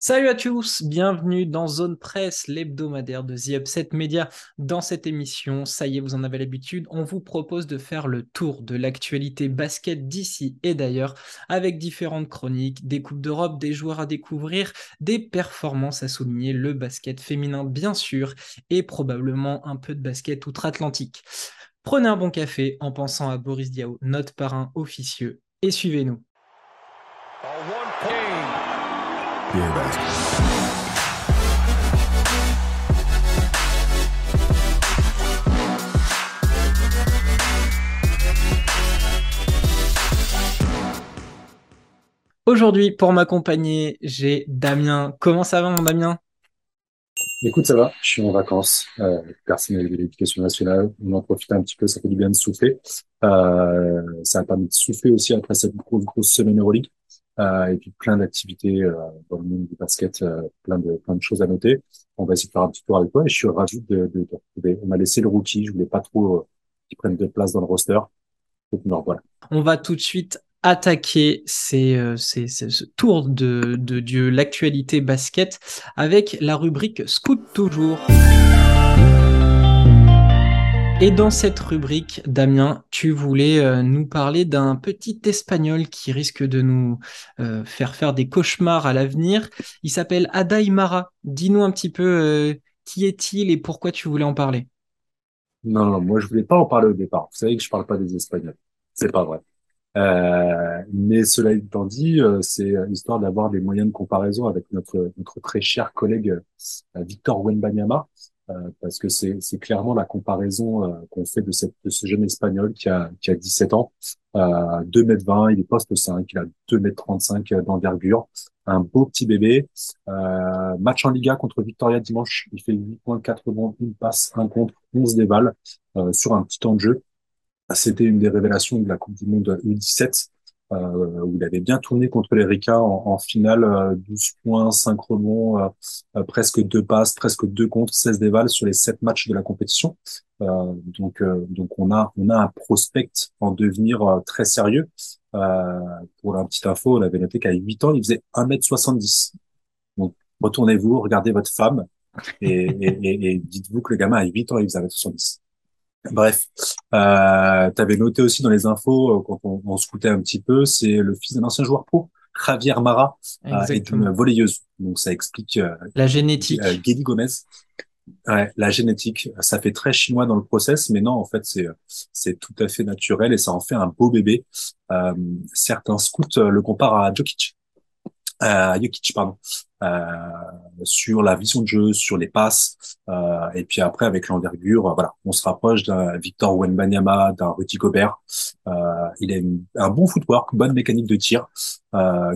Salut à tous, bienvenue dans Zone Presse, l'hebdomadaire de The Upset Media. Dans cette émission, ça y est, vous en avez l'habitude, on vous propose de faire le tour de l'actualité basket d'ici et d'ailleurs, avec différentes chroniques, des coupes d'Europe, des joueurs à découvrir, des performances à souligner, le basket féminin bien sûr, et probablement un peu de basket outre-Atlantique. Prenez un bon café en pensant à Boris Diaw, notre parrain officieux, et suivez-nous. Aujourd'hui, pour m'accompagner, j'ai Damien. Comment ça va, mon Damien? Écoute, ça va, je suis en vacances, euh, personnel de l'éducation nationale. On en profite un petit peu, ça fait du bien de souffler. Euh, ça a permis de souffler aussi après cette grosse, grosse semaine Euroleague. Euh, et puis plein d'activités euh, dans le monde du basket, euh, plein de plein de choses à noter. On va essayer de faire un petit tour avec toi et je suis ravi de, de retrouver. On m'a laissé le rookie, je voulais pas trop qu'il prenne de place dans le roster. Donc, non, voilà. On va tout de suite attaquer ces, ces, ce tour de, de, de l'actualité basket avec la rubrique Scout toujours. Et dans cette rubrique, Damien, tu voulais euh, nous parler d'un petit espagnol qui risque de nous euh, faire faire des cauchemars à l'avenir. Il s'appelle Adaimara. Dis-nous un petit peu euh, qui est-il et pourquoi tu voulais en parler? Non, non, moi je voulais pas en parler au départ. Vous savez que je parle pas des Espagnols. C'est pas vrai. mais cela étant dit, c'est histoire d'avoir des moyens de comparaison avec notre notre très cher collègue Victor Wenbanyama, parce que c'est clairement la comparaison euh, qu'on fait de, cette, de ce jeune espagnol qui a, qui a 17 ans, euh, 2 m 20, il est poste 5, il a 2 m 35 d'envergure, un beau petit bébé. Euh, match en Liga contre Victoria dimanche, il fait 8 points, 4 rebonds, une passe, un contre, 11 dévales euh, sur un petit temps de jeu. C'était une des révélations de la Coupe du Monde U17 euh, où il avait bien tourné contre les en, en, finale, 12 euh, points, 5 rebonds, euh, euh, presque deux passes, presque deux contre, 16 dévals sur les 7 matchs de la compétition. donc, donc on a on a un prospect en devenir très sérieux. pour la petite info, on avait noté qu'à 8 ans, il faisait 1m70. Donc retournez-vous, regardez votre femme et, et, et, et dites-vous que le gamin à 8 ans, il faisait 1m70. Bref, euh, tu avais noté aussi dans les infos, euh, quand on, on scoutait un petit peu, c'est le fils d'un ancien joueur pro, Javier Mara, euh, est une volleyeuse. Donc ça explique euh, la génétique. Euh, Gomez. Ouais, la génétique, ça fait très chinois dans le process, mais non, en fait, c'est c'est tout à fait naturel et ça en fait un beau bébé. Euh, certains scouts le comparent à Jokic, à Jokic, pardon. Euh, sur la vision de jeu, sur les passes, euh, et puis après avec l'envergure, voilà, on se rapproche d'un Victor Wenbanyama, d'un Rudy Gobert. Euh, il a un bon footwork, bonne mécanique de tir,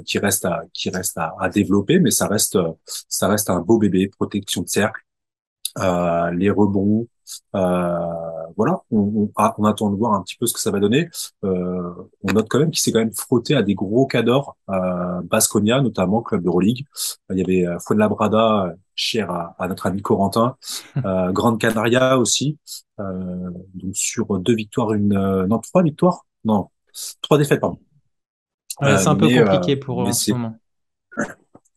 qui reste à qui reste à, à, développer, mais ça reste ça reste un beau bébé, protection de cercle, les rebonds, euh, voilà, on, on, attend de voir un petit peu ce que ça va donner. Euh, on note quand même qu'il s'est quand même frotté à des gros cadors, euh, Basconia notamment, club Euroleague. Il y avait Fuenlabrada, cher à, à, notre ami Corentin, euh, Grande Canaria aussi. Euh, donc sur deux victoires, une non trois victoires, non trois défaites pardon. c'est un peu compliqué pour en ce moment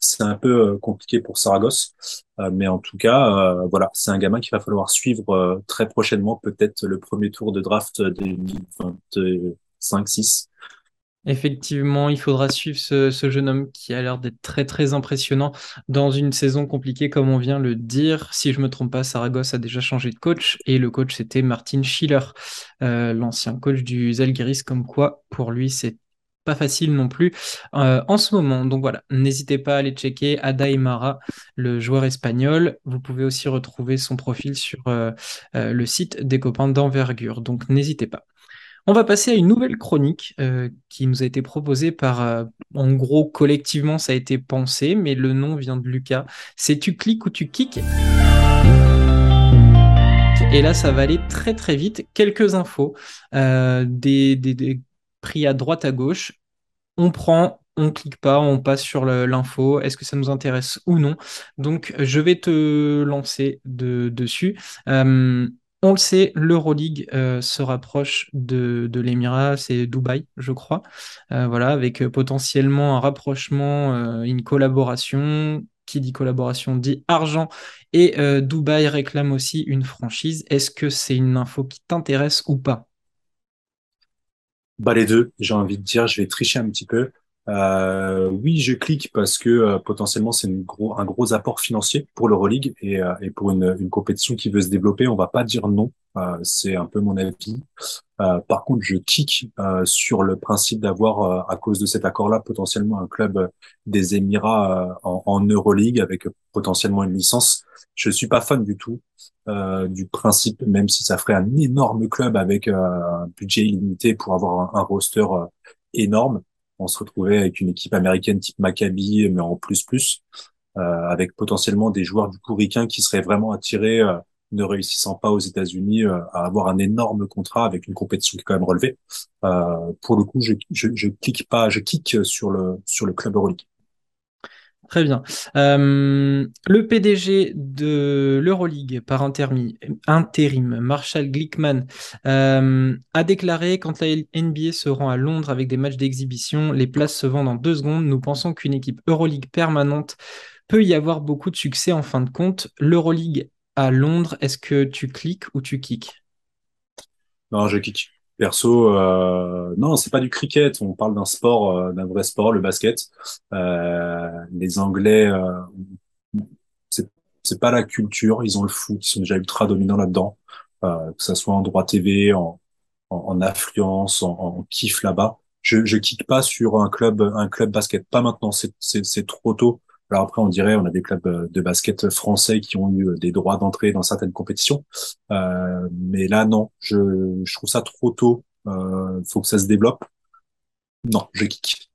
c'est un peu euh, compliqué pour Saragosse. Euh, mais en tout cas, euh, voilà, c'est un gamin qu'il va falloir suivre très prochainement, peut-être le premier tour de draft 2025-6. Effectivement, il faudra suivre ce, jeune homme qui a l'air d'être très très impressionnant dans une saison compliquée comme on vient le dire. Si je me trompe pas, Saragosse a déjà changé de coach et le coach c'était Martin Schiller, l'ancien coach du Zalgiris. Comme quoi, pour lui, c'est pas facile non plus euh, en ce moment. Donc voilà, n'hésitez pas à aller checker Ada le joueur espagnol. Vous pouvez aussi retrouver son profil sur euh, euh, le site des copains d'envergure. Donc n'hésitez pas. On va passer à une nouvelle chronique qui nous a été proposée par, en gros, collectivement, ça a été pensé, mais le nom vient de Lucas. C'est tu cliques ou tu kicks. Et là, ça va aller très très vite. Quelques infos, des, des pris à droite à gauche. On prend, on clique pas, on passe sur l'info. Est-ce que ça nous intéresse ou non? Donc, je vais te lancer de, dessus. Euh, on le sait, l'Euroleague euh, se rapproche de, de l'Émirat, c'est Dubaï, je crois. Euh, voilà, avec potentiellement un rapprochement, une collaboration qui dit collaboration dit argent. Et euh, Dubaï réclame aussi une franchise. Est-ce que c'est une info qui t'intéresse ou pas? Bah les deux, j'ai envie de dire, je vais tricher un petit peu. Euh, oui, je clique parce que euh, potentiellement c'est un gros apport financier pour l'Euroleague et, euh, pour une, compétition qui veut se développer. On va pas dire non, euh, c'est un peu mon avis. Par contre, je kick sur le principe d'avoir, à cause de cet accord-là, potentiellement un club des Émirats en, en Euroleague avec potentiellement une licence. Je suis pas fan du tout du principe, même si ça ferait un énorme club avec un budget illimité pour avoir un roster énorme on se retrouvait avec une équipe américaine type Maccabi, mais en plus plus, euh, avec potentiellement des joueurs du coup qui seraient vraiment attirés, euh, ne réussissant pas aux États-Unis, euh, à avoir un énorme contrat avec une compétition qui est quand même relevée. pour le coup, je clique pas, je clique sur le sur le club Euroleague. Très bien. Euh, le PDG de l'Euroleague par intérim, Marshall Glickman, euh, a déclaré quand la NBA se rend à Londres avec des matchs d'exhibition, les places se vendent en deux secondes. Nous pensons qu'une équipe Euroleague permanente peut y avoir beaucoup de succès en fin de compte. L'Euroleague à Londres, est-ce que tu cliques ou tu kicks? Non, je kick. Perso, euh, non, c'est pas du cricket. On parle d'un sport, euh, d'un vrai sport, le basket. Euh, les Anglais, euh, c'est c'est pas la culture. Ils ont le foot. Ils sont déjà ultra dominants là-dedans. Euh, que ça soit en droit TV, en, en, en affluence, en, en kiff là-bas. Je je kick pas sur un club un club basket. Pas maintenant. C'est c'est trop tôt. Alors après, on dirait, on a des clubs euh, de basket français qui ont eu euh, des droits d'entrée dans certaines compétitions, euh, mais là non, je, je trouve ça trop tôt. Euh, faut que ça se développe. Non, je kick.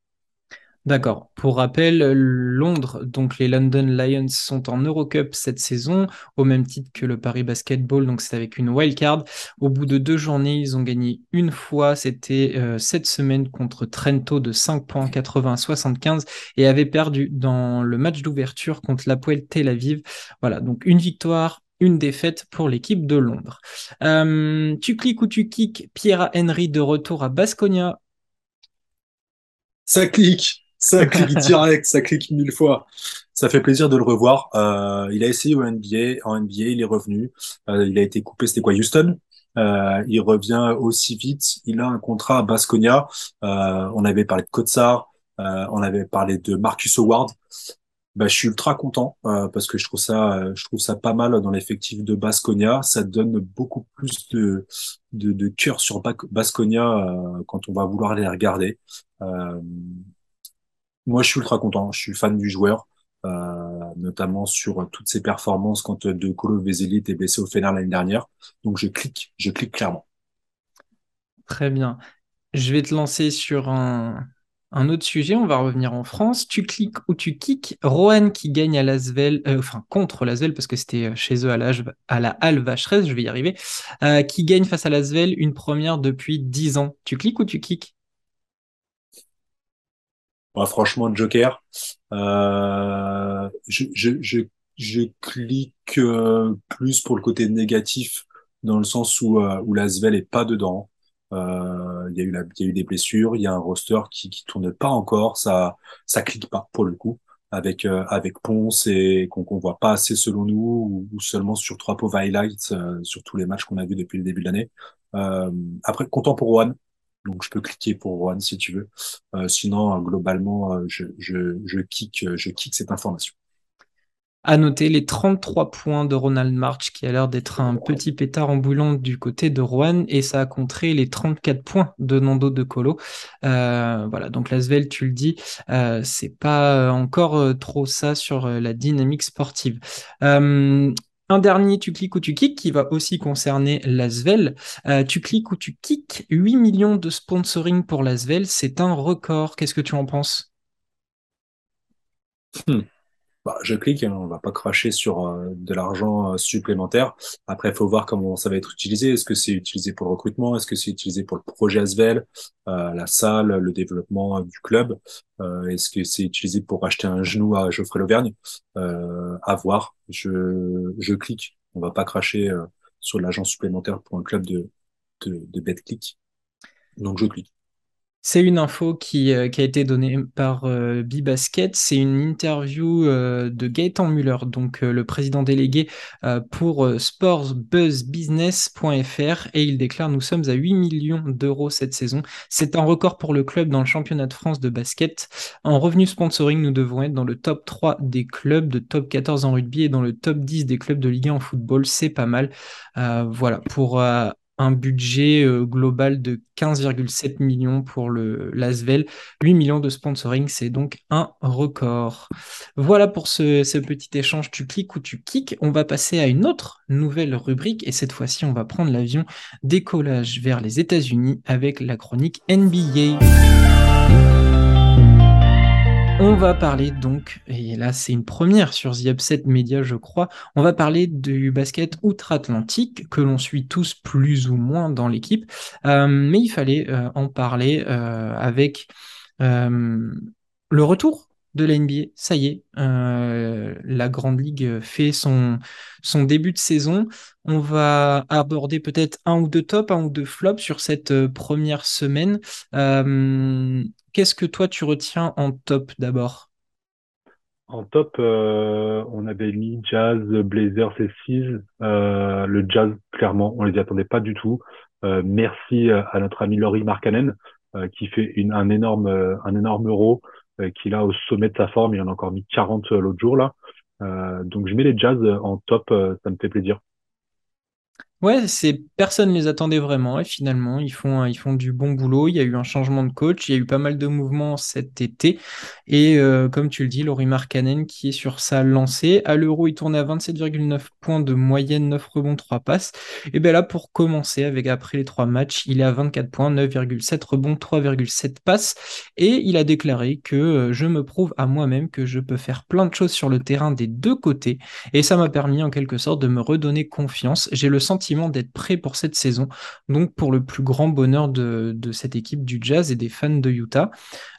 D'accord. Pour rappel, Londres, donc les London Lions sont en Eurocup cette saison, au même titre que le Paris Basketball, donc c'est avec une wildcard. Au bout de deux journées, ils ont gagné une fois, c'était euh, cette semaine contre Trento de 5 points 80-75 et avaient perdu dans le match d'ouverture contre l'Apoel Tel Aviv. Voilà, donc une victoire, une défaite pour l'équipe de Londres. Euh, tu cliques ou tu kicks Pierre Henry de retour à Basconia? Ça clique. Ça clique direct, ça clique mille fois. Ça fait plaisir de le revoir. Euh, il a essayé au NBA, en NBA, il est revenu. Euh, il a été coupé, c'était quoi, Houston? Euh, Il revient aussi vite. Il a un contrat à Basconia. Euh, on avait parlé de Kotsar, euh, on avait parlé de Marcus Howard. Bah, je suis ultra content euh, parce que je trouve ça, je trouve ça pas mal dans l'effectif de Basconia. Ça donne beaucoup plus de de, de cœur sur Basconia quand on va vouloir les regarder. Euh, moi, je suis ultra content. Je suis fan du joueur, euh, notamment sur toutes ses performances quand De Colo Veseli était blessé au Fener l'année dernière. Donc, je clique, je clique clairement. Très bien. Je vais te lancer sur un, autre sujet. On va revenir en France. Tu cliques ou tu kicks. Rohan qui gagne à Lasvel, euh, enfin contre Lasvel parce que c'était euh, chez eux à la, à Halle Vacheresse, je vais y arriver, euh, qui gagne face à Lasvel une première depuis 10 ans. Tu cliques ou tu kicks? Franchement, Joker, euh, je, je, je, je, clique euh, plus pour le côté négatif, dans le sens où, euh, où Lasvel est pas dedans. Euh, il y a eu la, y a eu des blessures, il y a un roster qui qui tourne pas encore, ça ça clique pas pour le coup avec euh, avec Ponce et qu'on qu'on voit pas assez selon nous ou, seulement sur trois pauvres highlights sur tous les matchs qu'on a vus depuis le début de l'année. après content pour One, donc, je peux cliquer pour One si tu veux. Euh, sinon, euh, globalement, euh, je, je, je, kick, je cette information. À noter les 33 points de Ronald March, qui a l'air d'être un petit pétard ambulant du côté de Rouen, et ça a contré les 34 points de Nando de Colo. Voilà, donc Lasvel, tu le dis, c'est pas encore trop ça sur la dynamique sportive. Un dernier, tu cliques ou tu kicks, qui va aussi concerner l'Asvel. Euh, tu cliques ou tu kicks 8 millions de sponsoring pour l'Asvel. C'est un record. Qu'est-ce que tu en penses? Hmm. Bah, je clique, on va pas cracher sur euh, de l'argent euh, supplémentaire. Après, il faut voir comment ça va être utilisé. Est-ce que c'est utilisé pour le recrutement? Est-ce que c'est utilisé pour le projet Asvel, euh, la salle, le développement du club? Est-ce que c'est utilisé pour acheter un genou à Geoffrey Lauvergne? À voir. Je, clique. On va pas cracher sur l'argent supplémentaire pour un club de, de, de click. Donc, je clique. C'est une info qui, euh, qui a été donnée par euh, Bibasket. C'est une interview euh, de Gaëtan Muller, donc le président délégué pour sportsbuzzbusiness.fr et il déclare Nous sommes à 8 millions d'euros cette saison. C'est un record pour le club dans le championnat de France de basket. En revenu sponsoring, nous devons être dans le top 3 des clubs, de top 14 en rugby et dans le top 10 des clubs de Ligue 1 en football. C'est pas mal. voilà, pour un budget euh, global de 15,7 millions pour le l'Asvel, 8 millions de sponsoring, c'est donc un record. Voilà pour ce, petit échange tu cliques ou tu kicks. On va passer à une autre nouvelle rubrique et cette fois-ci on va prendre l'avion décollage vers les États-Unis avec la chronique NBA. On va parler donc, et là c'est une première sur The Upset Media je crois, on va parler du basket outre-Atlantique que l'on suit tous plus ou moins dans l'équipe, euh, mais il fallait euh, en parler euh, avec le retour de la NBA. Ça y est, la Grande Ligue fait son, son début de saison. On va aborder peut-être un ou deux tops, un ou deux flops sur cette première semaine. Qu'est-ce que toi tu retiens en top d'abord? En top, euh, on avait mis Jazz, Blazers et Seas. Euh, le Jazz, clairement, on les y attendait pas du tout. Euh, merci à notre ami Laurie Markkanen qui fait un énorme un énorme euro qu'il a au sommet de sa forme. Il en a encore mis 40 l'autre jour là. donc je mets les Jazz en top, ça me fait plaisir. Ouais, c'est personne les attendait vraiment et finalement ils font ils font du bon boulot. Il y a eu un changement de coach, il y a eu pas mal de mouvements cet été et euh, comme tu le dis, Laurie Markkanen qui est sur sa lancée à l'Euro, il tourne à 27,9 points de moyenne, 9 rebonds, 3 passes. Et bien là pour commencer avec après les trois matchs, il est à 24 points, 9,7 rebonds, 3,7 passes et il a déclaré que euh, je me prouve à moi-même que je peux faire plein de choses sur le terrain des deux côtés et ça m'a permis en quelque sorte de me redonner confiance. J'ai le sentiment d'être prêt pour cette saison, donc pour le plus grand bonheur de, cette équipe du Jazz et des fans de Utah.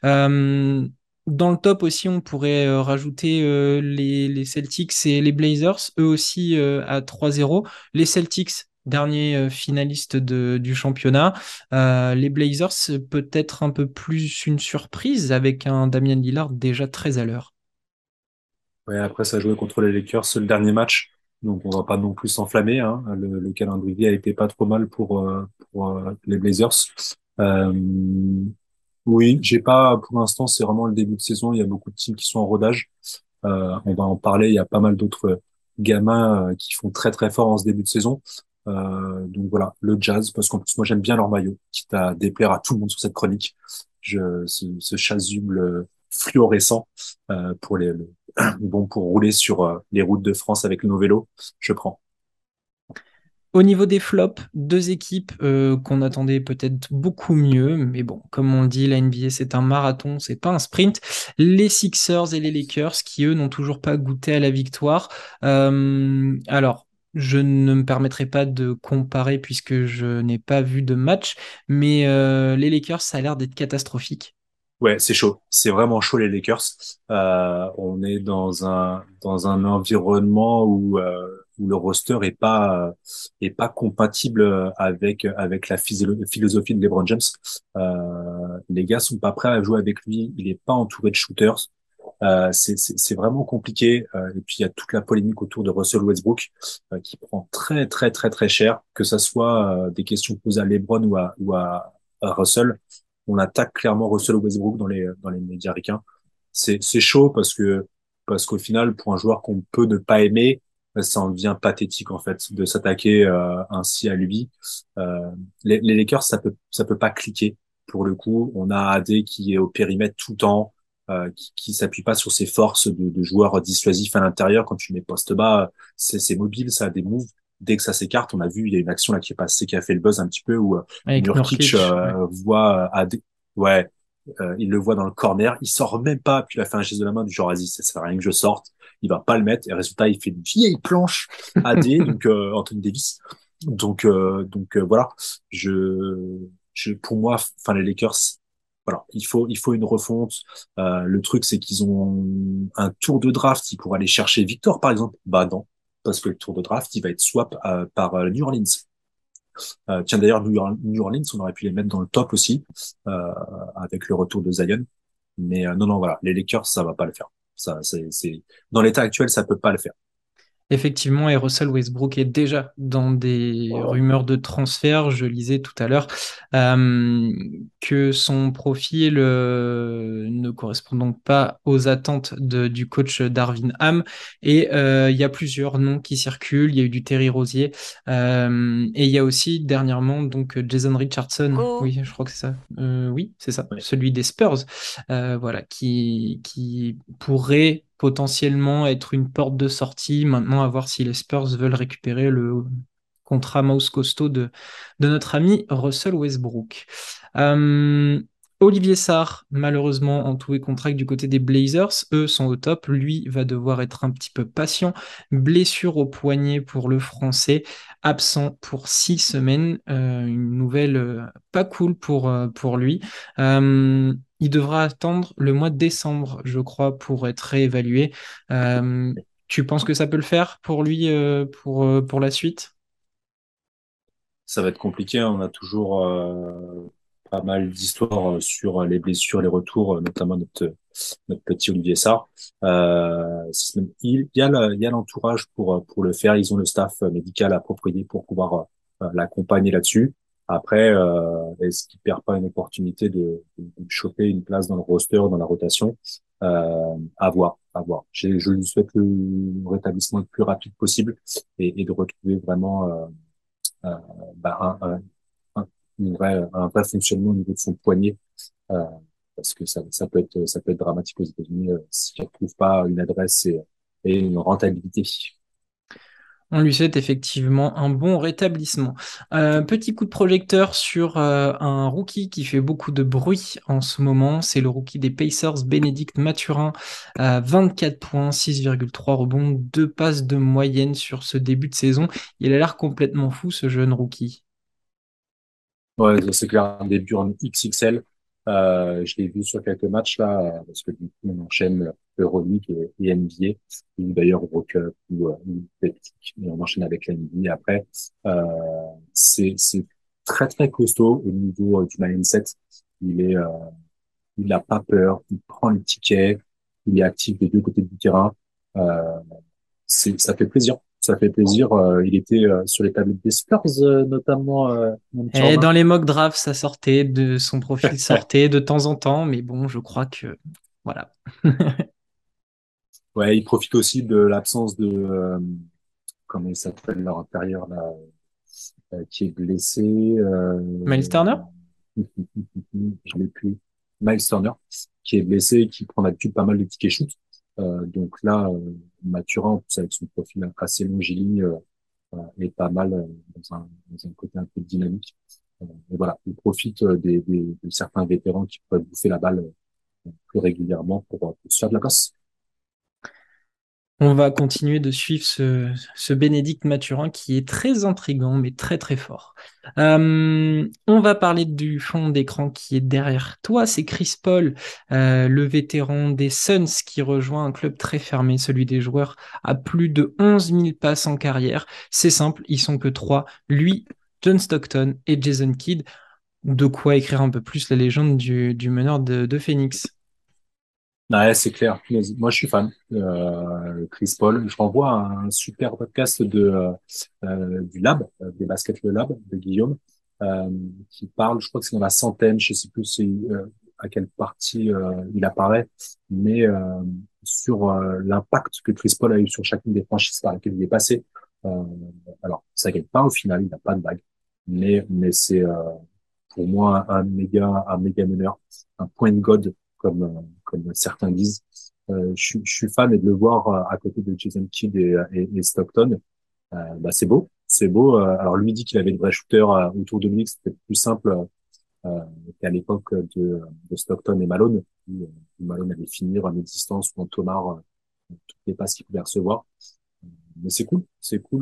Euh, dans le top aussi, on pourrait euh, rajouter euh, les, Celtics et les Blazers, eux aussi à 3-0. Les Celtics, dernier finaliste du championnat. les Blazers, peut-être un peu plus une surprise avec un Damien Lillard déjà très à l'heure. Ouais, après, ça a joué contre les Lakers, le dernier match. Donc on va pas non plus s'enflammer. Hein. Le, le, calendrier a été pas trop mal pour, euh, pour euh, les Blazers. Euh, oui, j'ai pas pour l'instant. C'est vraiment le début de saison. Il y a beaucoup de teams qui sont en rodage. Euh, on va en parler. Il y a pas mal d'autres gamins qui font très très fort en ce début de saison. donc voilà, le Jazz, parce qu'en plus moi j'aime bien leur maillot, quitte à déplaire à tout le monde sur cette chronique. Je, ce, ce chasuble fluorescent pour les, bon pour rouler sur euh, les routes de France avec nos vélos, je prends. Au niveau des flops, deux équipes euh, qu'on attendait peut-être beaucoup mieux, mais bon, comme on le dit, la NBA c'est un marathon, c'est pas un sprint. Les Sixers et les Lakers qui eux n'ont toujours pas goûté à la victoire. Euh, alors, je ne me permettrai pas de comparer puisque je n'ai pas vu de match, mais les Lakers ça a l'air d'être catastrophique. Ouais, c'est chaud. C'est vraiment chaud les Lakers. Euh, on est dans un dans un environnement où euh, où le roster est pas est pas compatible avec avec la philosophie de LeBron James. Euh, les gars sont pas prêts à jouer avec lui. Il est pas entouré de shooters. Euh, c'est c'est vraiment compliqué. Euh, et puis il y a toute la polémique autour de Russell Westbrook euh, qui prend très très très très cher, que ça soit des questions posées à LeBron ou à ou à Russell on attaque clairement Russell Westbrook dans les dans les médias ricains. C'est c'est chaud parce que parce qu'au final pour un joueur qu'on peut ne pas aimer, ça en devient pathétique en fait de s'attaquer euh, ainsi à lui. Euh, les, les, Lakers ça peut ça peut pas cliquer pour le coup. On a AD qui est au périmètre tout le temps, euh, qui, qui s'appuie pas sur ses forces de, de joueur dissuasif à l'intérieur. Quand tu mets poste bas, c'est mobile, ça a des moves dès que ça s'écarte, on a vu, il y a une action là qui est passée, qui a fait le buzz un petit peu, où euh, Nurkic euh, voit à euh, ouais, euh, il le voit dans le corner, il sort même pas, puis il a fait un geste de la main du genre, vas-y, ça sert à rien que je sorte, il va pas le mettre, et résultat, il fait une vieille planche AD, donc euh, Anthony Davis. Donc, donc voilà, je, je, pour moi, enfin les Lakers, voilà, il faut, il faut une refonte. le truc, c'est qu'ils ont un tour de draft, ils pourraient aller chercher Victor, par exemple. Bah non, parce que le tour de draft, il va être swap euh, par euh, New Orleans. tiens d'ailleurs New Orleans, on aurait pu les mettre dans le top aussi avec le retour de Zion. Mais non non voilà, les Lakers ça va pas le faire. Ça c'est dans l'état actuel ça peut pas le faire. Effectivement, et Russell Westbrook est déjà dans des rumeurs de transfert. Je lisais tout à l'heure euh, que son profil euh, ne correspond donc pas aux attentes du coach Darwin Ham. Et euh, il y a plusieurs noms qui circulent. Il y a eu du Terry Rosier. et il y a aussi dernièrement donc Jason Richardson. Oh. Oui, je crois que c'est ça. oui, c'est ça. Celui des Spurs. voilà, qui, qui pourrait potentiellement être une porte de sortie. Maintenant, à voir si les Spurs veulent récupérer le contrat mouse costaud de, de notre ami Russell Westbrook. Euh, Olivier Sarr, malheureusement, en tout et contract du côté des Blazers. Eux sont au top. Lui va devoir être un petit peu patient. Blessure au poignet pour le français. Absent pour six semaines. Euh, une nouvelle euh, pas cool pour, pour lui il devra attendre le mois de décembre, je crois, pour être réévalué. Euh, tu penses que ça peut le faire pour lui, euh, pour, euh, pour la suite? Ça va être compliqué. On a toujours pas mal d'histoires sur les blessures, les retours, notamment notre, notre petit Olivier Sarr. il y a l'entourage pour, pour le faire. Ils ont le staff médical approprié pour pouvoir l'accompagner là-dessus. Après, euh, est-ce qu'il perd pas une opportunité de, de, choper une place dans le roster, dans la rotation? Euh, À voir, à voir. Je lui souhaite le rétablissement le plus rapide possible et, et de retrouver vraiment euh, euh bah, un, un, vrai, un vrai fonctionnement au niveau de son poignet. Euh, parce que ça, ça peut être ça peut être dramatique aux États-Unis euh, s'il ne trouve pas une adresse et, et une rentabilité. On lui souhaite effectivement un bon rétablissement. Euh, petit coup de projecteur sur euh, un rookie qui fait beaucoup de bruit en ce moment. C'est le rookie des Pacers, Bénédicte Mathurin, 24 points, 6,3 rebonds, 2 passes de moyenne sur ce début de saison. Il a l'air complètement fou, ce jeune rookie. Ouais, c'est clair, un début en XXL. Euh, je l'ai vu sur quelques matchs là, parce que du coup, on enchaîne Euroleague et, et NBA, ou d'ailleurs Euro Cup ou, euh, et on enchaîne avec la NBA après. Euh, c'est très très costaud au niveau euh, du mindset. Il est, euh, il n'a pas peur, il prend le ticket, il est actif des deux côtés du terrain. Euh, ça fait plaisir ça fait plaisir. Euh, il était euh, sur les tablettes des Spurs, euh, notamment. Et dans les mock drafts, ça sortait, de son profil sortait de temps en temps, mais bon, je crois que voilà. ouais, il profite aussi de l'absence de comment il s'appelle leur intérieur là, qui est blessé. Miles Turner? je l'ai plus. Miles Turner, qui est blessé, qui prend l'habitude pas mal de tickets shoot. Euh, donc là, euh, Mathurin, avec son profil assez longiligne, euh, est pas mal dans un, côté un peu dynamique. et voilà, il profite des, des, de certains vétérans qui peuvent bouffer la balle plus régulièrement pour, pour se faire de la place. On va continuer de suivre ce, Bénédicte Mathurin qui est très intrigant, mais très très fort. Euh, on va parler du fond d'écran qui est derrière toi. C'est Chris Paul, euh, le vétéran des Suns qui rejoint un club très fermé, celui des joueurs à plus de 11 000 passes en carrière. C'est simple, ils sont que trois. Lui, John Stockton et Jason Kidd. De quoi écrire un peu plus la légende du, meneur de Phoenix. Ouais, c'est clair. Moi, je suis fan. Euh, Chris Paul. Je renvoie un super podcast de euh, euh du Lab, euh, des baskets le Lab de Guillaume, euh, qui parle. Je crois que c'est dans la centaine. Je sais plus à quelle partie il apparaît, mais sur l'impact que Chris Paul a eu sur chacune des franchises par lesquelles il est passé. alors, ça gagne pas au final. Il n'a pas de bague, mais mais c'est pour moi un méga un méga meneur, un point de god comme comme certains disent. Euh, je, je, suis fan et de le voir euh, à côté de Jason Kidd et, et, Stockton, euh, bah, c'est beau, c'est beau. alors lui dit qu'il avait de vrais shooters autour de lui, c'était plus simple qu'à l'époque de, de, Stockton et Malone, où, Malone allait finir en existence ou en Thomas toutes les passes qu'il pouvait recevoir. Mais c'est cool, c'est cool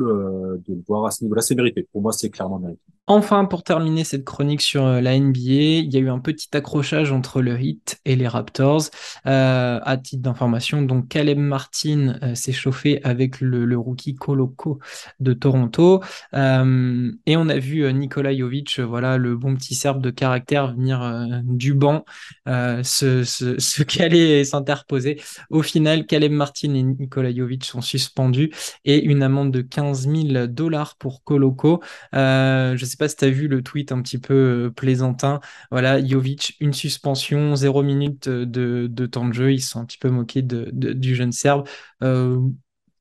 de le voir à ce niveau-là, c'est mérité. Pour moi, c'est clairement mérité. Enfin, pour terminer cette chronique sur euh, la NBA, il y a eu un petit accrochage entre le Heat et les Raptors. Euh, à titre d'information, donc Caleb Martin euh, s'est chauffé avec le, rookie Koloko de Toronto. et on a vu Nikola Jovic, voilà, le bon petit serbe de caractère, venir du banc, se, caler et s'interposer. Au final, Caleb Martin et Nikola Jovic sont suspendus et une amende de 15 000 dollars pour Koloko. je sais pas si tu as vu le tweet un petit peu euh, plaisantin. Voilà, Jovic, une suspension, zéro minute de, temps de jeu. Ils se sont un petit peu moqués du jeune Serbe. Euh,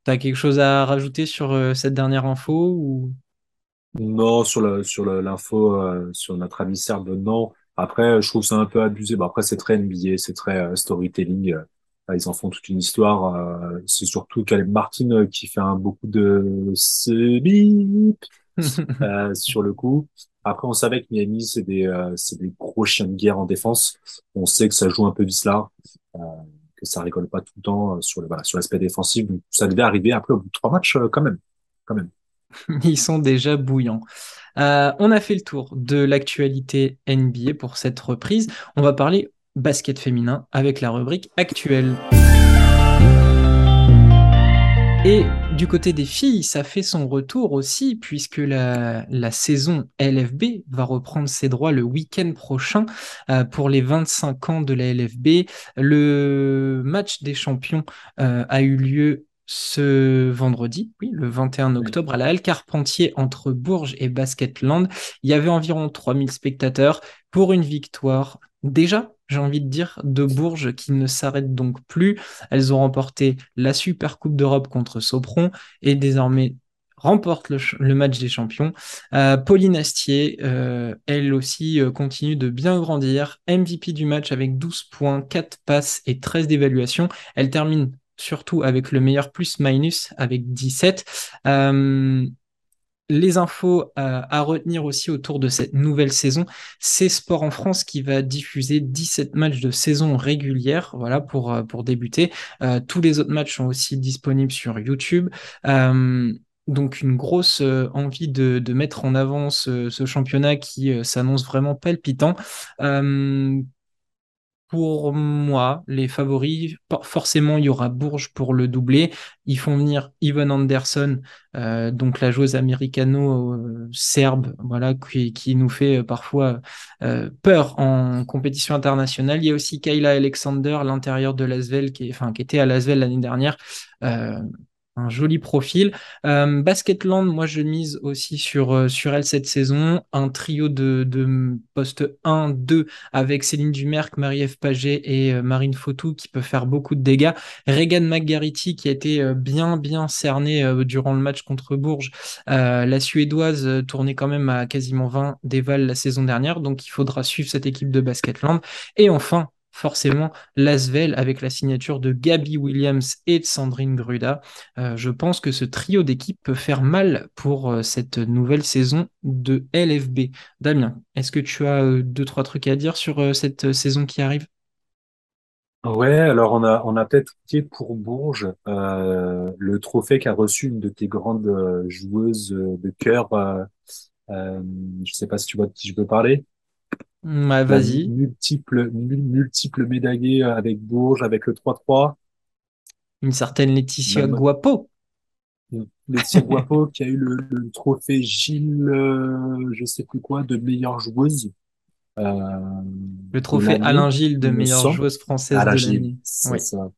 tu as quelque chose à rajouter sur euh, cette dernière info ou... Non, sur la, sur l'info sur notre ami serbe, non. Après, je trouve ça un peu abusé. Bon, après, c'est très NBA, c'est très storytelling. ils en font toute une histoire. c'est surtout Caleb Martin qui fait un, beaucoup de euh, sur le coup. Après, on savait que Miami, c'est des, euh, c'est des gros chiens de guerre en défense. On sait que ça joue un peu vicelard, euh, que ça rigole pas tout le temps euh, sur le, voilà, sur l'aspect défensif. Donc, ça devait arriver après au bout de trois matchs, quand même, quand même. Ils sont déjà bouillants. Euh, on a fait le tour de l'actualité NBA pour cette reprise. On va parler basket féminin avec la rubrique actuelle. Et du côté des filles, ça fait son retour aussi, puisque la, saison LFB va reprendre ses droits le week-end prochain euh, pour les 25 ans de la LFB. Le match des champions euh, a eu lieu ce vendredi, oui, le 21 octobre, à la Halle Carpentier entre Bourges et Basketland. Il y avait environ 3000 spectateurs pour une victoire déjà j'ai envie de dire, de Bourges qui ne s'arrêtent donc plus. Elles ont remporté la Super Coupe d'Europe contre Sopron et désormais remportent le, match des champions. Euh, Pauline Astier, euh, elle aussi, euh, continue de bien grandir. MVP du match avec 12 points, 4 passes et 13 d'évaluation. Elle termine surtout avec le meilleur plus-minus avec 17 les infos à, retenir aussi autour de cette nouvelle saison, c'est Sport en France qui va diffuser 17 matchs de saison régulière, voilà, pour, euh, pour débuter. Euh, tous les autres matchs sont aussi disponibles sur YouTube. Euh, donc une grosse envie de, mettre en avant ce championnat qui s'annonce vraiment palpitant. Pour moi, les favoris, forcément, il y aura Bourges pour le doubler. Ils font venir Yvonne Anderson, euh, donc la joueuse américano-serbe, voilà, qui, nous fait euh, parfois euh, peur en compétition internationale. Il y a aussi Kayla Alexander, l'intérieur de Lasvel, qui était à Lasvel l'année dernière joli profil. Euh, Basketland, moi je mise aussi sur, euh, sur elle cette saison. Un trio de, de poste 1, 2 avec Céline Dumerc, Marie-Ève Paget et euh, Marine Fautou qui peut faire beaucoup de dégâts. Regan McGarity qui a été bien bien cerné durant le match contre Bourges. la Suédoise tournait quand même à quasiment 20 déval la saison dernière, donc il faudra suivre cette équipe de Basketland. Et enfin, forcément Lasvel avec la signature de Gabi Williams et de Sandrine Gruda. Euh, je pense que ce trio d'équipes peut faire mal pour euh, cette nouvelle saison de LFB. Damien, est-ce que tu as euh, deux, trois trucs à dire sur cette saison qui arrive? Ouais, alors on a on a peut-être été pour Bourges le trophée qu'a reçu une de tes grandes joueuses de cœur. je sais pas si tu vois de qui je peux parler. Ouais, vas-y. Multiple, multiple médaillé avec Bourges, avec le 3-3. Une certaine Laetitia Guapo. Laetitia Guapo qui a eu le, trophée Gilles, euh, je sais plus quoi, de meilleure joueuse. Euh, le trophée Alain Gilles de meilleure joueuse française de l'année. C'est ça.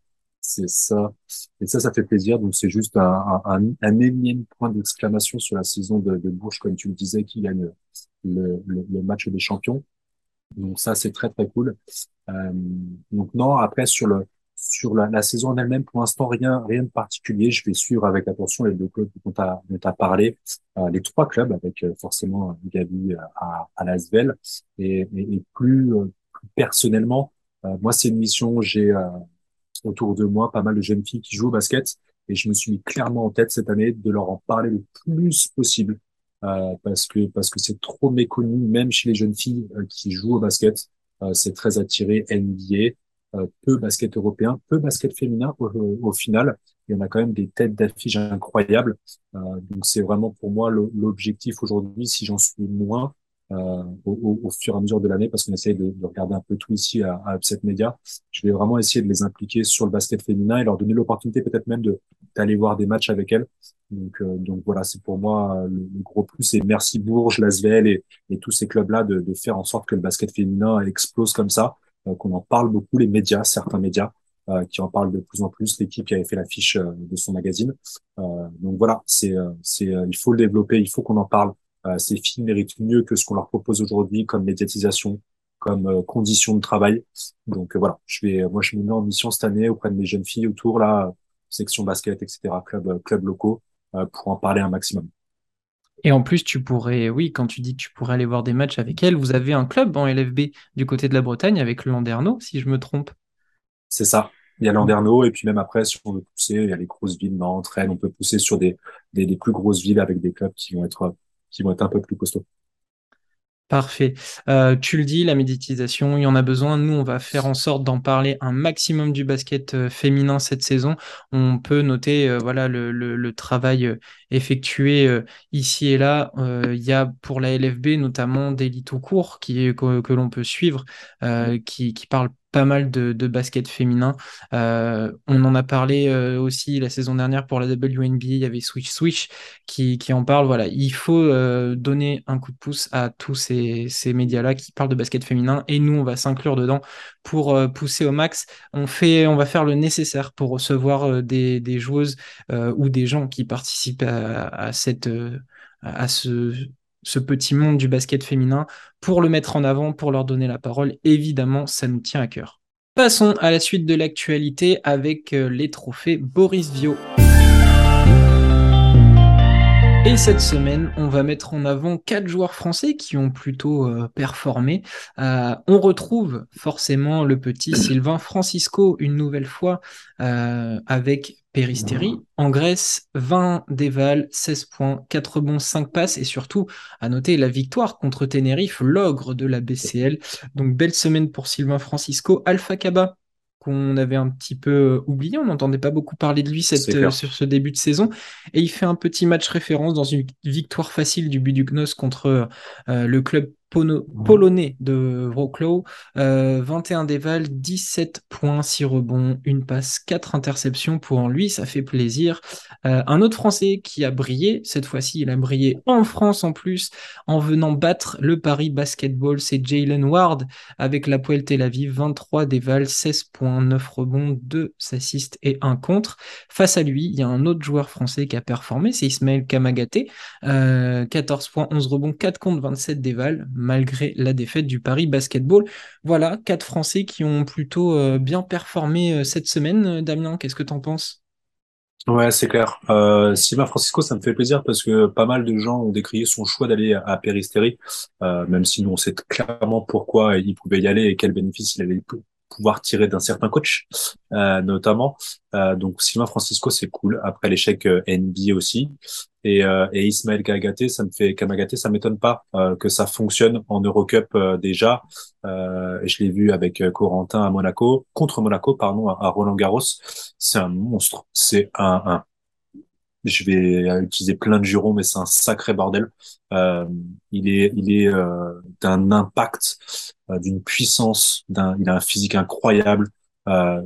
C'est ça. Et ça, ça fait plaisir. Donc, c'est juste un, un, un, énième point d'exclamation sur la saison de, de Bourges, comme tu le disais, qui gagne le, le, le match des champions. Donc ça, c'est très très cool. Euh, donc non, après sur le sur la, la saison en elle-même, pour l'instant rien rien de particulier. Je vais suivre avec attention les deux clubs dont tu as, parlé, euh, les trois clubs avec euh, forcément Gabi à, à Lasvel et, et, plus, plus personnellement, moi c'est une mission. J'ai autour de moi pas mal de jeunes filles qui jouent au basket et je me suis mis clairement en tête cette année de leur en parler le plus possible euh, parce que parce que c'est trop méconnu, même chez les jeunes filles euh, qui jouent au basket. Euh, c'est très attiré NBA, peu basket européen, peu basket féminin au, final. il y en a quand même des têtes d'affiche incroyables. donc c'est vraiment pour moi l'objectif aujourd'hui, si j'en suis moins, euh, au, au, fur et à mesure de l'année parce qu'on essaye de, de, regarder un peu tout ici à, à Upset Media. Je vais vraiment essayer de les impliquer sur le basket féminin et leur donner l'opportunité peut-être même de d'aller voir des matchs avec elles. Donc, euh, donc voilà, c'est pour moi le, gros plus. Et merci Bourges, Lasvel et, et tous ces clubs-là de, de, faire en sorte que le basket féminin explose comme ça, euh, qu'on en parle beaucoup, les médias, certains médias. Euh, qui en parlent de plus en plus, l'équipe qui avait fait l'affiche de son magazine. donc voilà, c'est, c'est, il faut le développer, il faut qu'on en parle, euh, ces filles méritent mieux que ce qu'on leur propose aujourd'hui comme médiatisation, comme euh, conditions de travail. Donc euh, voilà, je vais, moi je me mets en mission cette année auprès de mes jeunes filles autour là, section basket, etc., club, club locaux, pour en parler un maximum. Et en plus, tu pourrais, oui, quand tu dis que tu pourrais aller voir des matchs avec elles, vous avez un club en LFB du côté de la Bretagne avec le Landerneau, si je me trompe. C'est ça. Il y a Landerneau et puis même après, si on veut pousser, il y a les grosses villes, Nantes, Rennes, on peut pousser sur des, des, des plus grosses villes avec des clubs qui vont être qui vont être un peu plus costauds. Parfait. Euh, tu le dis, la médiatisation, il y en a besoin. Nous, on va faire en sorte d'en parler un maximum du basket euh, féminin cette saison. On peut noter euh, voilà, le, travail effectué ici et là. Il y a pour la LFB notamment des tout court qui, que, l'on peut suivre, qui, qui pas mal de, basket féminin. Euh, on en a parlé euh, aussi la saison dernière pour la WNBA, il y avait Switch Switch qui, en parle. Il faut euh, donner un coup de pouce à tous ces, médias-là qui parlent de basket féminin et nous, on va s'inclure dedans pour pousser au max. On, va faire le nécessaire pour recevoir des, joueuses ou des gens qui participent à ce, ce petit monde du basket féminin pour le mettre en avant, pour leur donner la parole. Évidemment, ça nous tient à cœur. Passons à la suite de l'actualité avec euh, les trophées Boris Viau. Et cette semaine, on va mettre en avant quatre joueurs français qui ont plutôt euh, performé. Euh, on retrouve forcément le petit Sylvain Francisco une nouvelle fois avec Péristeri. En Grèce, 20 déval, 16 points, 4 bons, 5 passes et surtout à noter la victoire contre Tenerife, l'ogre de la BCL. Donc belle semaine pour Sylvain Francisco. Alpha Kaba qu'on avait un petit peu oublié, on n'entendait pas beaucoup parler de lui cette, euh, sur ce début de saison, et il fait un petit match référence dans une victoire facile du Budugnos contre euh, le club polonais de Wrocław, 21 déval, 17 points, 6 rebonds, une passe, 4 interceptions pour lui, ça fait plaisir. Euh, un autre Français qui a brillé, cette fois-ci il a brillé en France en plus, en venant battre le Paris Basketball, c'est Jalen Ward avec la Poel Tel Aviv, 23 déval, 16 points, 9 rebonds, 2 assists et 1 contre. Face à lui, il y a un autre joueur français qui a performé, c'est Ismaël Kamagaté, 14 euh, points, 11 rebonds, 4 contre 27 déval, malgré la défaite du Paris Basketball. Voilà, quatre Français qui ont plutôt euh, bien performé euh, cette semaine. Damien, qu'est-ce que tu en penses? Ouais, c'est clair. Euh, Sylvain Francisco, ça me fait plaisir parce que pas mal de gens ont décrié son choix d'aller à, Péristérie, euh, même si nous on sait clairement pourquoi il pouvait y aller et quel bénéfice il avait pouvoir tirer d'un certain coach, euh, notamment. Euh, donc Sylvain Francisco, c'est cool. Après l'échec euh, NBA aussi. Et, euh, et Ismaël Kamagaté, ça me fait Kamagaté, ça m'étonne pas euh, que ça fonctionne en Eurocup euh, déjà. je l'ai vu avec Corentin à Monaco, contre Monaco, pardon, à, Roland Garros. C'est un monstre. C'est un, un je vais utiliser plein de jurons, mais c'est un sacré bordel. Euh, il est, il est euh, d'un impact, d'une puissance, d'un, il a un physique incroyable. Euh,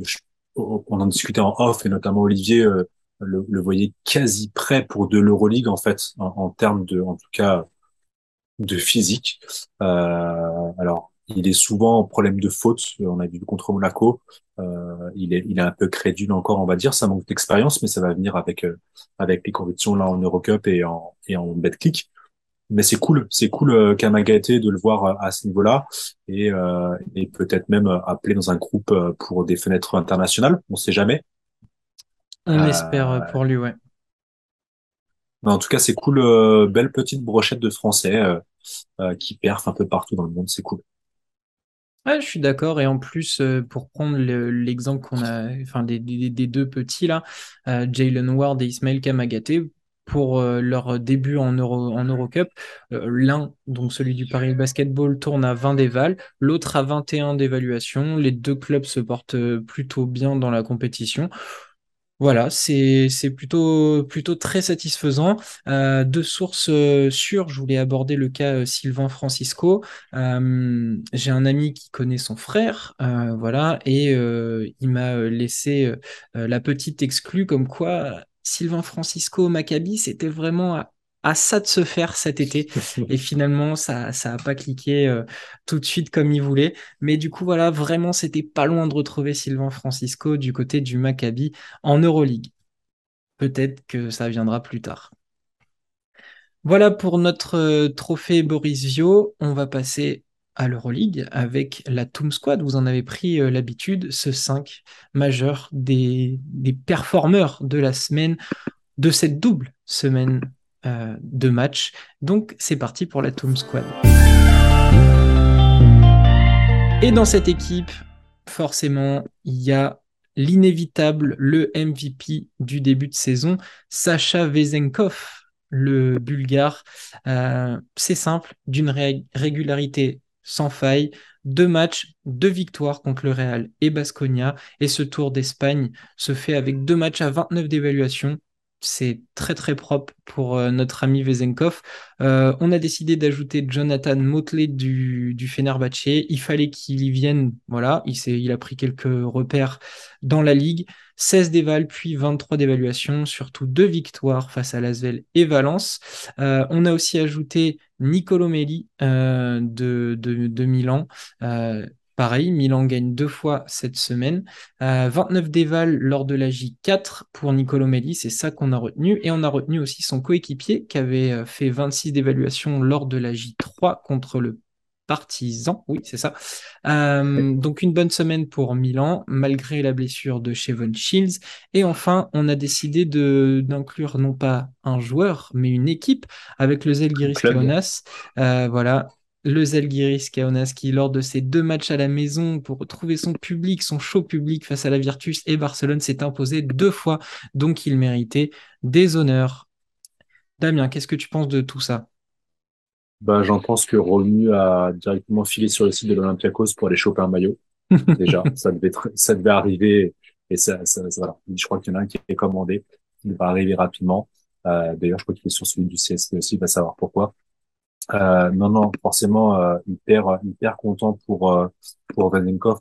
on en discutait en off et notamment Olivier euh, le, le, voyait quasi prêt pour de l'Euroleague en fait, en, en, termes de, en tout cas, de physique. alors il est souvent en problème de faute. On a vu contre Monaco. Euh, il, est, il est un peu crédule encore, on va dire. Ça manque d'expérience, mais ça va venir avec euh, avec les convictions là en Eurocup et en et en betclic. Mais c'est cool, c'est cool euh, Kamagaté de le voir euh, à ce niveau-là et, euh, et peut-être même appelé dans un groupe pour des fenêtres internationales. On sait jamais. On espère pour lui, ouais. Mais en tout cas, c'est cool. belle petite brochette de Français qui perfent un peu partout dans le monde. C'est cool. Ouais, je suis d'accord. Et en plus, euh, pour prendre l'exemple qu'on a, enfin des, deux petits là, euh, Jalen Ward et Ismail Kamagaté, pour euh, leur début en Euro, en Eurocup, l'un, donc celui du Paris Basketball, tourne à 20 d'éval, l'autre à 21 d'évaluation. Les deux clubs se portent plutôt bien dans la compétition. Voilà, c'est plutôt plutôt très satisfaisant. Euh, de sources euh, sûres, je voulais aborder le cas euh, Sylvain Francisco. Euh, j'ai un ami qui connaît son frère, euh, voilà, et euh, il m'a euh, laissé euh, la petite exclue comme quoi Sylvain Francisco au Maccabi, c'était vraiment à, à ça de se faire cet été. Et finalement, ça ça a pas cliqué euh, tout de suite comme il voulait. Mais du coup, voilà, vraiment, c'était pas loin de retrouver Sylvain Francisco du côté du Maccabi en Euroleague. Peut-être que ça viendra plus tard. Voilà pour notre euh, trophée Boris Viau. On va passer à l'Euroleague avec la Toom Squad. Vous en avez pris euh, l'habitude, ce 5 majeur des, performeurs de la semaine, de cette double semaine euh, de match. Donc c'est parti pour la Toom Squad. Et dans cette équipe, forcément, il y a l'inévitable, le MVP du début de saison, Sacha Vezenkov, le Bulgare. Euh, c'est simple, d'une ré régularité sans faille, deux matchs, deux victoires contre le Real et Basconia. Et ce Tour d'Espagne se fait avec deux matchs à 29 d'évaluation c'est très très propre pour euh, notre ami Vezenkov. Euh, on a décidé d'ajouter Jonathan Motley du, du Fenerbahce. Il fallait qu'il y vienne. Voilà, il, a pris quelques repères dans la ligue. 16 d'éval, puis 23 d'évaluation, surtout deux victoires face à Lasvel et Valence. Euh, on a aussi ajouté Nicolo Melli euh, de, de, de, Milan. Euh, Pareil, Milan gagne deux fois cette semaine. Euh, 29 déval lors de la J4 pour Nicolo Melli, c'est ça qu'on a retenu. Et on a retenu aussi son coéquipier qui avait euh, fait 26 d'évaluation lors de la J3 contre le Partizan. Oui, c'est ça. Euh, donc une bonne semaine pour Milan, malgré la blessure de Chevon Shields. Et enfin, on a décidé de d'inclure non pas un joueur, mais une équipe avec le Zalgiris Kaunas. Euh, voilà, le Zalgiris Kaunas qui, lors de ses deux matchs à la maison pour retrouver son public, son show public face à la Virtus et Barcelone, s'est imposé deux fois, donc il méritait des honneurs. Damien, qu'est-ce que tu penses de tout ça? Bah, J'en pense que Romu a directement filé sur le site de l'Olympiakos pour aller choper un maillot. Déjà, ça devait, ça devait arriver et ça, ça, ça voilà. Je crois qu'il y en a un qui est commandé, qui va arriver rapidement. Euh, D'ailleurs, je crois qu'il est sur celui du CST aussi, il va savoir pourquoi. Euh, non, non, forcément euh, hyper hyper content pour euh, pour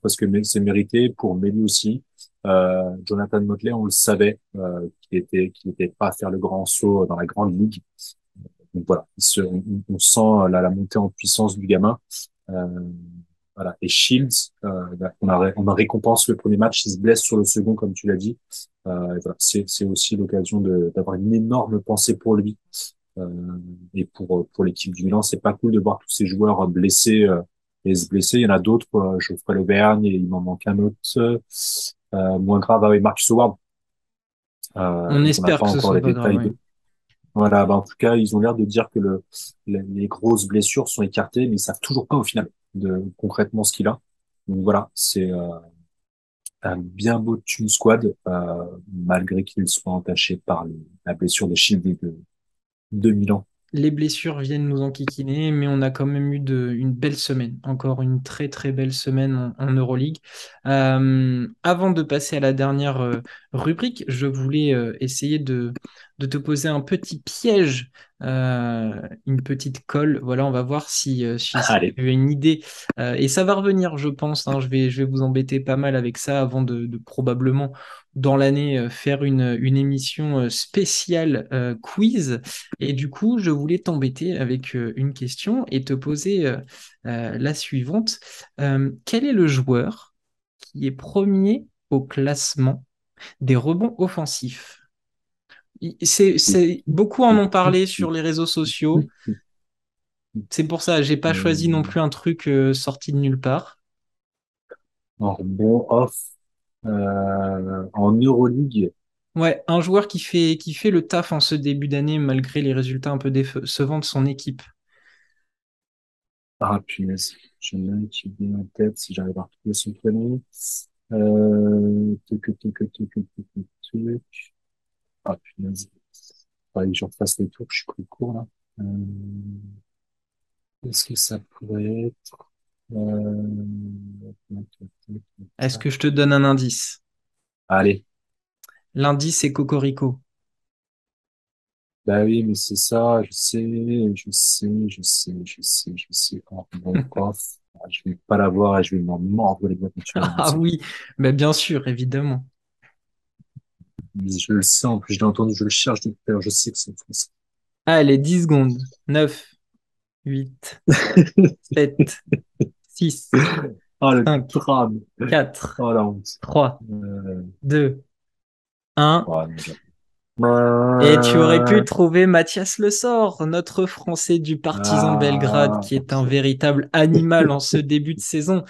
parce que c'est mérité pour Meli aussi. Euh, Jonathan Motley, on le savait, euh, qu'il était qu'il était pas à faire le grand saut dans la grande ligue. Donc voilà, se, on, on, sent la, la, montée en puissance du gamin. Euh, voilà. Et Shields, bah, on a on a récompense le premier match, il se blesse sur le second comme tu l'as dit. Voilà, c'est c'est aussi l'occasion d'avoir une énorme pensée pour lui. Euh, et pour pour l'équipe du Milan, c'est pas cool de voir tous ces joueurs blessés euh, et se blesser. Il y en a d'autres, euh, Geoffrey Lauvergne, et il m'en manque un autre euh, moins grave avec Marcus Howard. on espère on que ce soit pas grave, oui. Voilà, bah en tout cas, ils ont l'air de dire que le, les, grosses blessures sont écartées, mais ils savent toujours pas au final de concrètement ce qu'il a. Donc voilà, c'est euh, un bien beau team squad, euh, malgré qu'il soit entaché par la blessure de Shield de, 2000 ans. Les blessures viennent nous enquiquiner, mais on a quand même eu de, une belle semaine, encore une très très belle semaine en, Euroleague. Euh, avant de passer à la dernière rubrique, je voulais essayer de, de, te poser un petit piège, euh, une petite colle. Voilà, on va voir si, si, si tu as une idée. et ça va revenir, je pense. Hein, je, vais, je vais vous embêter pas mal avec ça avant de, de probablement dans l'année faire une, une émission spéciale euh, quiz. Et du coup, je voulais t'embêter avec euh, une question et te poser euh, la suivante. quel est le joueur qui est premier au classement des rebonds offensifs? C'est, beaucoup en ont parlé sur les réseaux sociaux. C'est pour ça, j'ai pas choisi non plus un truc sorti de nulle part. En rebond off, euh, en Euroleague. Ouais, un joueur qui fait, qui fait le taf en ce début d'année malgré les résultats un peu décevants de son équipe. Ah, punaise. J'en ai un qui vient en tête si j'arrive à retrouver son prénom. Euh... Ah, punaise. Faudrait que je refasse les tours, je suis pris court là. Euh... Est-ce que ça pourrait être est-ce que je te donne un indice? Allez. L'indice, c'est Cocorico. Bah oui, mais c'est ça, je sais, je sais, je sais, je sais, je sais. Oh, mon prof, ah, je vais pas l'avoir et je vais m'en mordre les doigts Ah oui, mais bien sûr, évidemment. Je le sais, en plus, je l'ai entendu, je le cherche depuis tout à l'heure, je sais que c'est français. Allez, 10 secondes. 9, 8, 7, 6, Ah, le 5, drame. 4, Oh, la honte. 3, Euh, 2, 1. oh, non, j'ai- Et tu aurais pu trouver Mathias Le Sort, notre Français du Partizan Ah, Belgrade, qui est un véritable animal en ce début de saison.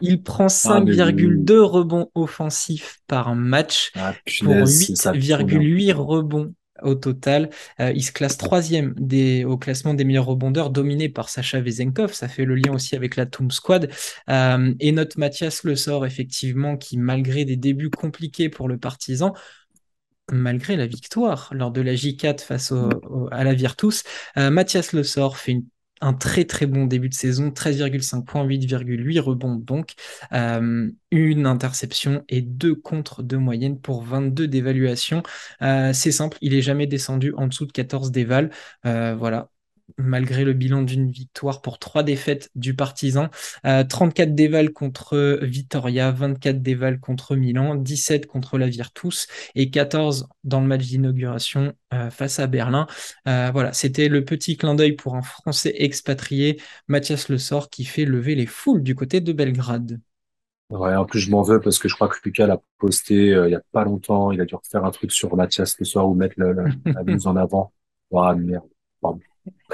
Il prend Ah, mais oui. 5,2 rebonds offensifs par match Ah, pour punaise, c'est ça, putain. 8,8 rebonds au total. Euh, il se classe troisième des, au classement des meilleurs rebondeurs, dominé par Sacha Vezenkov. Ça fait le lien aussi avec la Toom Squad. Euh, et notre Mathias Le Sort, effectivement, qui malgré des débuts compliqués pour le Partizan, malgré la victoire lors de la J4 face à la Virtus, euh, Mathias Le Sort fait un très très bon début de saison, 13,5 points, 8,8 rebonds donc, euh, une interception et deux contres de moyenne pour 22 d'évaluation. Euh, c'est simple, il est jamais descendu en dessous de 14 d'éval. Euh, voilà. Malgré le bilan d'une victoire pour trois défaites du Partizan, euh, 34 d'éval contre Vitoria, 24 d'éval contre Milan, 17 contre la Virtus et 14 dans le match d'inauguration euh, face à Berlin. Euh, voilà, c'était le petit clin d'œil pour un Français expatrié, Mathias Le Sort, qui fait lever les foules du côté de Belgrade. Ouais, en plus, je m'en veux parce que je crois que Lucas l'a posté euh, il y a pas longtemps. Il a dû refaire un truc sur Mathias le soir ou mettre la mise en avant. Merde.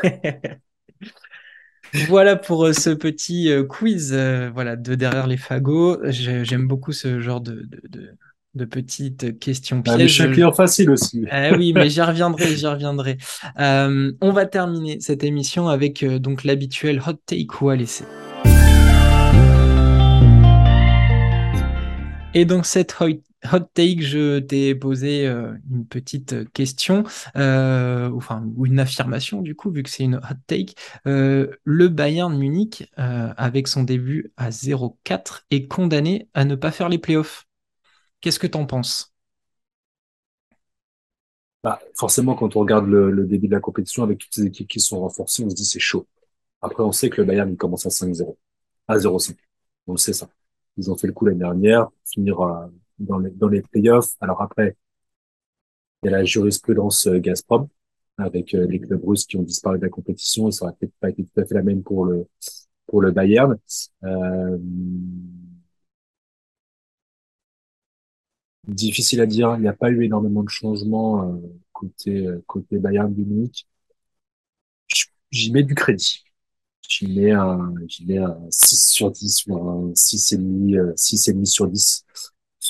Voilà pour euh, ce petit euh, quiz euh, voilà, de derrière les fagots. J'ai- J'aime beaucoup ce genre de, de, de- de petites questions Ah, mais je suis un pièges. client facile aussi. Eh oui, mais j'y reviendrai, j'y reviendrai. Euh, on va terminer cette émission avec euh, donc l'habituel hot take ou à laisser. Et donc cette hot hot take, je t'ai posé euh, une petite question, euh, enfin ou une affirmation du coup, vu que c'est une hot take. Euh, le Bayern Munich, avec son début à 0-4, est condamné à ne pas faire les playoffs. Qu'est-ce que t'en penses? Bah, forcément, quand on regarde le, début de la compétition avec toutes ces équipes qui sont renforcées, on se dit c'est chaud. Après, on sait que le Bayern, il commence à 5-0, à 0-5. On le sait ça. Ils ont fait le coup l'année dernière, finir euh, dans les, playoffs. Alors après, il y a la jurisprudence euh, Gazprom avec euh, les clubs russes qui ont disparu de la compétition et ça aurait peut-être pas été tout à fait la même pour le pour le Bayern. Euh, difficile à dire. Il n'y a pas eu énormément de changements côté côté Bayern Munich. J'y mets du crédit. J'y mets un j'y mets un 6 sur 10 ou un 6 et demi euh, 6 et demi sur 10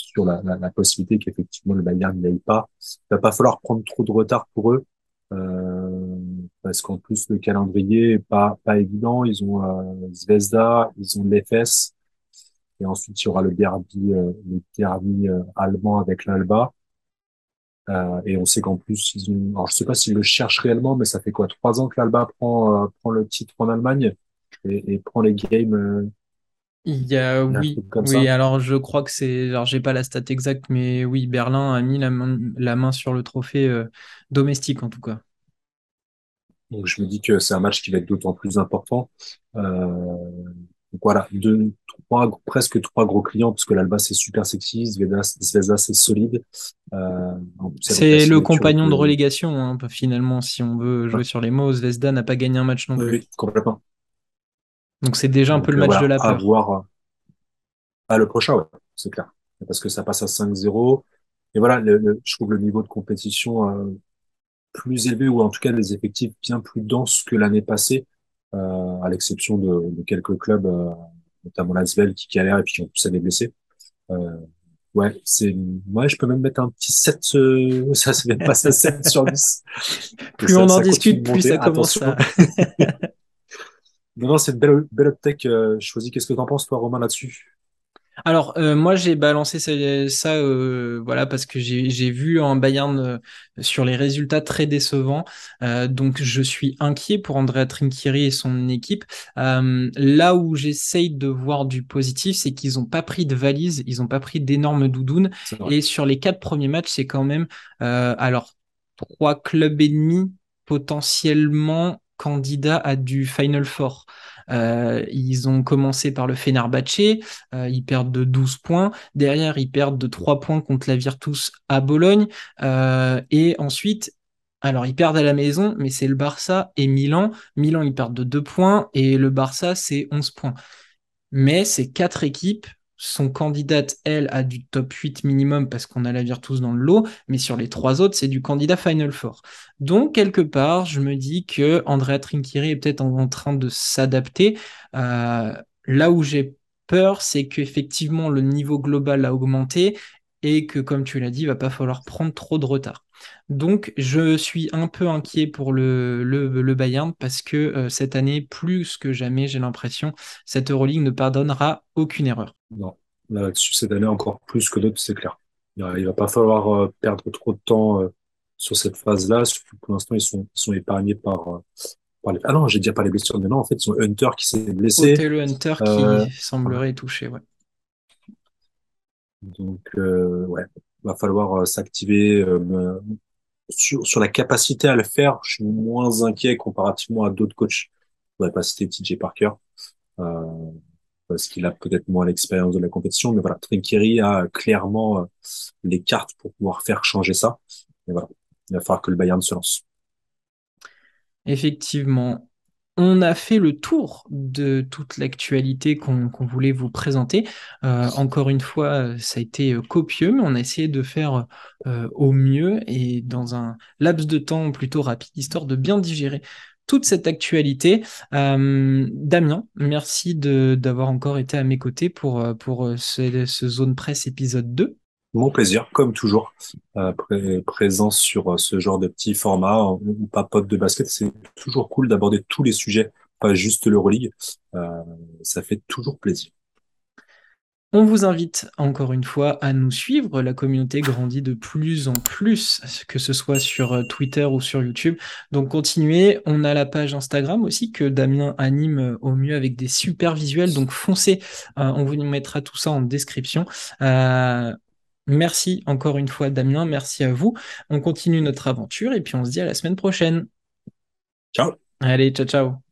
sur la, la, la possibilité qu'effectivement le Bayern n'aille pas. Il va pas falloir prendre trop de retard pour eux. Euh, parce qu'en plus le calendrier est pas pas évident. Ils ont euh, Zvezda, ils ont l'Efes et ensuite il y aura le derby euh, le derby euh, allemand avec l'Alba. Euh, et on sait qu'en plus ils ont, alors je sais pas s'ils le cherchent réellement, mais ça fait quoi trois ans que l'Alba prend euh, prend le titre en Allemagne et, et prend les games. Il y a, oui, oui, alors je crois que c'est, alors j'ai pas la stat exacte, mais oui, Berlin a mis la main, la main sur le trophée euh, domestique en tout cas. Donc je me dis que c'est un match qui va être d'autant plus important. Euh, donc voilà, deux, trois, presque trois gros clients parce que l'Alba c'est super sexy, Zvezda, c'est solide. Euh, C'est le compagnon de relégation, hein, finalement, si on veut jouer Ouais. sur les mots. Zvezda n'a pas gagné un match non Oui, plus. oui, complètement. Donc c'est déjà un Donc, peu le euh, match voilà, de la à peur. voir. euh, Ah, le prochain, ouais, c'est clair. Parce que ça passe à 5-0. Et voilà, le, le- je trouve le niveau de compétition euh, plus élevé ou en tout cas des effectifs bien plus denses que l'année passée, euh, à l'exception de, de quelques clubs, euh, notamment l'Asvel qui galère et puis qui plus a des blessés. Euh, ouais, c'est, ouais, je peux même mettre un petit 7, euh, ça se fait passer à 7 sur 10. Et Plus ça- on en discute, plus ça commence à... Non, non, c'est une belle, belle uptake, euh, choisie. Qu'est-ce que t'en penses, toi, Romain, là-dessus? Alors, euh, moi, j'ai balancé ça, ça, euh, voilà, parce que j'ai j'ai vu un Bayern euh, sur les résultats très décevants. Euh, donc, je suis inquiet pour Andrea Trinchieri et son équipe. Euh, là où j'essaye de voir du positif, c'est qu'ils n'ont pas pris de valises, ils n'ont pas pris d'énormes doudounes. Et sur les quatre premiers matchs, c'est quand même, euh, alors, trois clubs ennemis potentiellement candidats à du Final Four. Euh, ils ont commencé par le Fenerbahçe, euh, ils perdent de 12 points. Derrière, ils perdent de 3 points contre la Virtus à Bologne. Euh, et ensuite, alors ils perdent à la maison, mais c'est le Barça et Milan. Milan, ils perdent de 2 points et le Barça, c'est 11 points. Mais ces quatre équipes sont candidates, elles, à du top 8 minimum parce qu'on a la Virtus dans le lot, mais sur les trois autres, c'est du candidat Final Four. Donc, quelque part, je me dis que Andrea Trinchieri est peut-être en, en train de s'adapter. Euh, là où j'ai peur, c'est qu'effectivement, le niveau global a augmenté et que, comme tu l'as dit, il va pas falloir prendre trop de retard. Donc, je suis un peu inquiet pour le, le, le Bayern parce que euh, cette année, plus que jamais, j'ai l'impression, cette Euroleague ne pardonnera aucune erreur. Non, là-dessus, cette année, encore plus que d'autres, c'est clair. Il va, il va pas falloir euh, perdre trop de temps euh, sur cette phase-là, pour l'instant, ils sont, ils sont épargnés par, par les... Ah non, j'ai déjà pas les blessures, mais non, en fait, ils sont Hunter qui s'est blessé. Hotel Hunter qui semblerait touché, ouais. donc, euh, ouais, va falloir euh, s'activer. euh, sur, sur la capacité à le faire, je suis moins inquiet comparativement à d'autres coachs. Je voudrais pas citer TJ Parker, euh, parce qu'il a peut-être moins l'expérience de la compétition, mais voilà, Trinkieri a clairement les cartes pour pouvoir faire changer ça. Et voilà, il va falloir que le Bayern se lance. Effectivement, on a fait le tour de toute l'actualité qu'on voulait vous présenter. Euh, encore une fois, euh, ça a été euh, copieux, mais on a essayé de faire au mieux et dans un laps de temps plutôt rapide, histoire de bien digérer toute cette actualité. Damien, merci d'avoir encore été à mes côtés pour, ce, ce Zone Presse épisode 2. Mon plaisir, comme toujours, euh, pré- présence sur euh, ce genre de petit format, on, on papote de basket. C'est toujours cool d'aborder tous les sujets, pas juste l'Euroleague. Euh, ça fait toujours plaisir. On vous invite encore une fois à nous suivre. La communauté grandit de plus en plus, que ce soit sur euh, Twitter ou sur YouTube. Donc continuez. On a la page Instagram aussi que Damien anime euh, au mieux avec des super visuels. Donc foncez. On vous mettra tout ça en description. Merci encore une fois Damien. Merci à vous. On continue notre aventure et puis on se dit à la semaine prochaine. Ciao! Allez, ciao ciao.